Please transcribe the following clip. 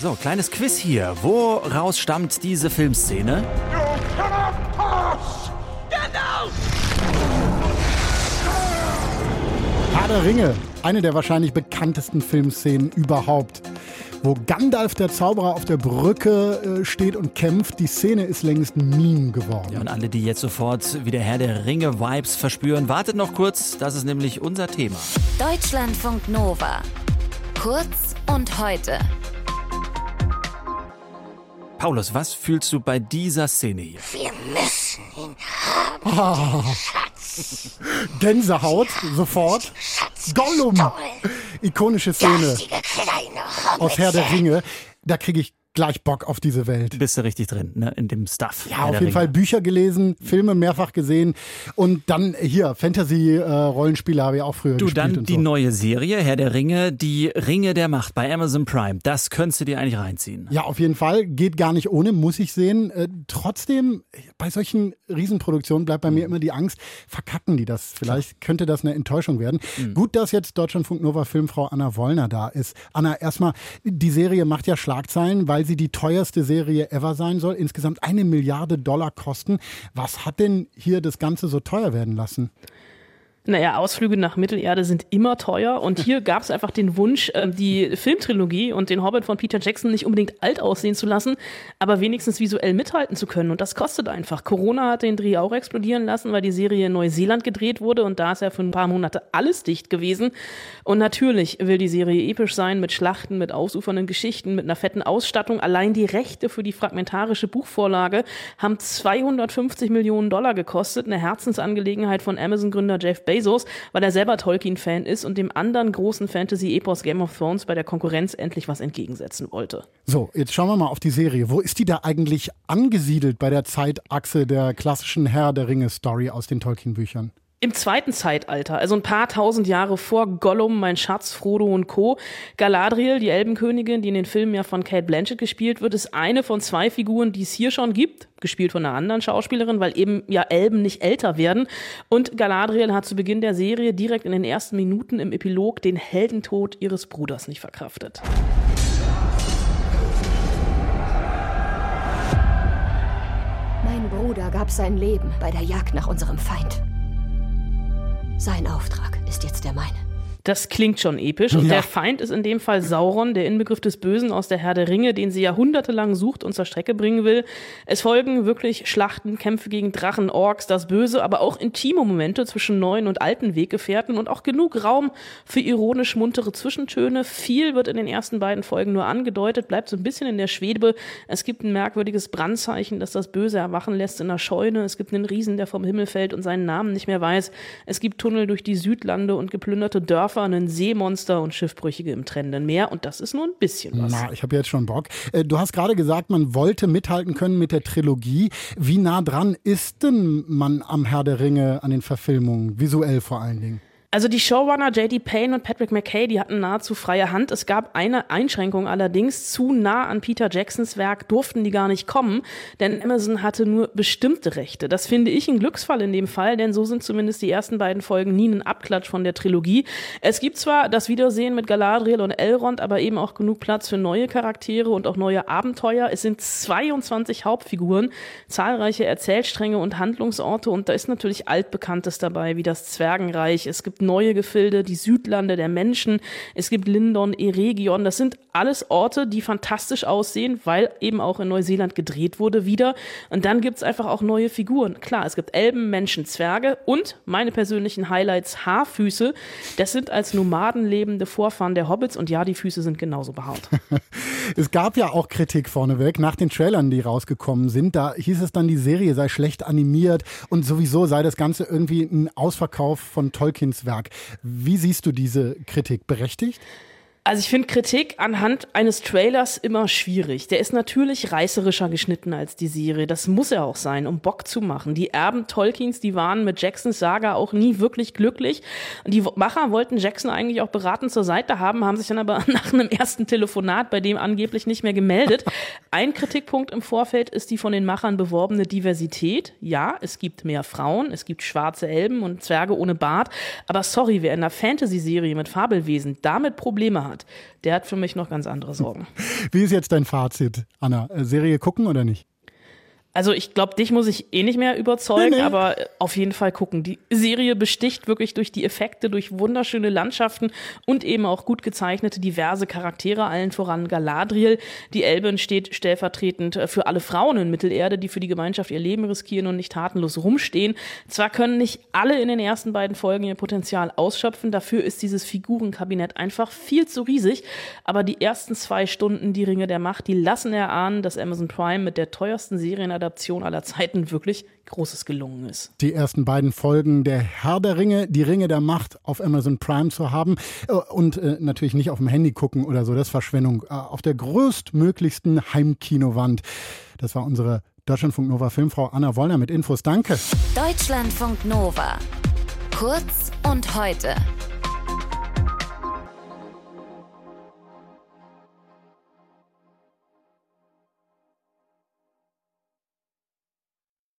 So, kleines Quiz hier. Woraus stammt diese Filmszene? Herr der Ringe, eine der wahrscheinlich bekanntesten Filmszenen überhaupt. Wo Gandalf der Zauberer auf der Brücke äh, steht und kämpft, die Szene ist längst ein Meme geworden. Ja, und alle, die jetzt sofort wieder Herr der Ringe-Vibes verspüren, wartet noch kurz, das ist nämlich unser Thema. Deutschlandfunk Nova. Kurz und heute. Paulus, was fühlst du bei dieser Szene hier? Wir müssen ihn haben, den Schatz. Gänsehaut, sofort. Schatz Gollum! gestohlen. Ikonische Szene aus Herr der. Ringe. Da kriege ich gleich Bock auf diese Welt. Bist du richtig drin, ne? In dem Stuff. Ja, auf jeden Ringe. Fall Bücher gelesen, Filme mehrfach gesehen und dann hier Fantasy-Rollenspiele habe ich auch früher Du, gespielt dann und die so. neue Serie, Herr der Ringe, die Ringe der Macht bei Amazon Prime. Das könntest du dir eigentlich reinziehen. Ja, auf jeden Fall. Geht gar nicht ohne, muss ich sehen. Äh, trotzdem, bei solchen Riesenproduktionen bleibt bei mir immer die Angst, verkacken die das? Vielleicht könnte das eine Enttäuschung werden. Gut, dass jetzt Deutschlandfunk Nova Filmfrau Anna Wollner da ist. Anna, erstmal, die Serie macht ja Schlagzeilen, weil sie die teuerste Serie ever sein soll. Insgesamt eine Milliarde Dollar kosten. Was hat denn hier das Ganze so teuer werden lassen? Naja, Ausflüge nach Mittelerde sind immer teuer. Und hier gab es einfach den Wunsch, äh, die Filmtrilogie und den Hobbit von Peter Jackson nicht unbedingt alt aussehen zu lassen, aber wenigstens visuell mithalten zu können. Und das kostet einfach. Corona hat den Dreh auch explodieren lassen, weil die Serie in Neuseeland gedreht wurde. Und da ist ja für ein paar Monate alles dicht gewesen. Und natürlich will die Serie episch sein mit Schlachten, mit ausufernden Geschichten, mit einer fetten Ausstattung. Allein die Rechte für die fragmentarische Buchvorlage haben 250 Millionen Dollar gekostet, eine Herzensangelegenheit von Amazon-Gründer Jeff Bezos, weil er selber Tolkien-Fan ist und dem anderen großen Fantasy-Epos Game of Thrones bei der Konkurrenz endlich was entgegensetzen wollte. So, jetzt schauen wir mal auf die Serie. Wo ist die da eigentlich angesiedelt bei der Zeitachse der klassischen Herr der Ringe-Story aus den Tolkien-Büchern? Im zweiten Zeitalter, also ein paar tausend Jahre vor Gollum, mein Schatz, Frodo und Co. Galadriel, die Elbenkönigin, die in den Filmen ja von Kate Blanchett gespielt wird, ist eine von zwei Figuren, die es hier schon gibt, gespielt von einer anderen Schauspielerin, weil eben ja Elben nicht älter werden. Und Galadriel hat zu Beginn der Serie direkt in den ersten Minuten im Epilog den Heldentod ihres Bruders nicht verkraftet. Mein Bruder gab sein Leben bei der Jagd nach unserem Feind. Sein Auftrag ist jetzt der meine. Das klingt schon episch. Und Ja. der Feind ist in dem Fall Sauron, der Inbegriff des Bösen aus der Herr der Ringe, den sie jahrhundertelang sucht und zur Strecke bringen will. Es folgen wirklich Schlachten, Kämpfe gegen Drachen, Orks, das Böse, aber auch intime Momente zwischen neuen und alten Weggefährten und auch genug Raum für ironisch muntere Zwischentöne. Viel wird in den ersten beiden Folgen nur angedeutet, bleibt so ein bisschen in der Schwebe. Es gibt ein merkwürdiges Brandzeichen, das das Böse erwachen lässt in der Scheune. Es gibt einen Riesen, der vom Himmel fällt und seinen Namen nicht mehr weiß. Es gibt Tunnel durch die Südlande und geplünderte Dörfer, einen Seemonster und Schiffbrüchige im trennenden Meer. Und das ist nur ein bisschen was. Na, ich habe jetzt schon Bock. Äh, Du hast gerade gesagt, man wollte mithalten können mit der Trilogie. Wie nah dran ist denn man am Herr der Ringe an den Verfilmungen, visuell vor allen Dingen? Also die Showrunner J.D. Payne und Patrick McKay, die hatten nahezu freie Hand. Es gab eine Einschränkung allerdings. Zu nah an Peter Jacksons Werk durften die gar nicht kommen, denn Amazon hatte nur bestimmte Rechte. Das finde ich ein Glücksfall in dem Fall, denn so sind zumindest die ersten beiden Folgen nie ein Abklatsch von der Trilogie. Es gibt zwar das Wiedersehen mit Galadriel und Elrond, aber eben auch genug Platz für neue Charaktere und auch neue Abenteuer. Es sind 22 Hauptfiguren, zahlreiche Erzählstränge und Handlungsorte und da ist natürlich altbekanntes dabei, wie das Zwergenreich. Es gibt neue Gefilde, die Südlande der Menschen. Es gibt Lindon, Eregion. Das sind alles Orte, die fantastisch aussehen, weil eben auch in Neuseeland gedreht wurde wieder. Und dann gibt's einfach auch neue Figuren. Klar, es gibt Elben, Menschen, Zwerge und meine persönlichen Highlights, Haarfüße. Das sind als Nomaden lebende Vorfahren der Hobbits und ja, die Füße sind genauso behaart. Es gab ja auch Kritik vorneweg nach den Trailern, die rausgekommen sind. Da hieß es dann, die Serie sei schlecht animiert und sowieso sei das Ganze irgendwie ein Ausverkauf von Tolkiens Werk. Wie siehst du diese Kritik? Berechtigt? Also ich finde Kritik anhand eines Trailers immer schwierig. Der ist natürlich reißerischer geschnitten als die Serie. Das muss er auch sein, um Bock zu machen. Die Erben Tolkiens, die waren mit Jacksons Saga auch nie wirklich glücklich. Die Macher wollten Jackson eigentlich auch beratend zur Seite haben, haben sich dann aber nach einem ersten Telefonat bei dem angeblich nicht mehr gemeldet. Ein Kritikpunkt im Vorfeld ist die von den Machern beworbene Diversität. Ja, es gibt mehr Frauen, es gibt schwarze Elben und Zwerge ohne Bart. Aber sorry, wer in einer Fantasy-Serie mit Fabelwesen damit Probleme hat, hat. Der hat für mich noch ganz andere Sorgen. Wie ist jetzt dein Fazit, Anna? Äh, Serie gucken oder nicht? Also ich glaube, dich muss ich eh nicht mehr überzeugen, nee, nee. aber auf jeden Fall gucken. Die Serie besticht wirklich durch die Effekte, durch wunderschöne Landschaften und eben auch gut gezeichnete diverse Charaktere, allen voran Galadriel. Die Elben steht stellvertretend für alle Frauen in Mittelerde, die für die Gemeinschaft ihr Leben riskieren und nicht tatenlos rumstehen. Zwar können nicht alle in den ersten beiden Folgen ihr Potenzial ausschöpfen, dafür ist dieses Figurenkabinett einfach viel zu riesig, aber die ersten zwei Stunden Die Ringe der Macht, die lassen erahnen, dass Amazon Prime mit der teuersten Serien Adaption aller Zeiten wirklich Großes gelungen ist. Die ersten beiden Folgen der Herr der Ringe, die Ringe der Macht auf Amazon Prime zu haben äh, und äh, natürlich nicht auf dem Handy gucken oder so, das ist Verschwendung. Äh, auf der größtmöglichsten Heimkinowand. Das war unsere Deutschlandfunk Nova Filmfrau Anna Wollner mit Infos. Danke. Deutschlandfunk Nova. Kurz und heute.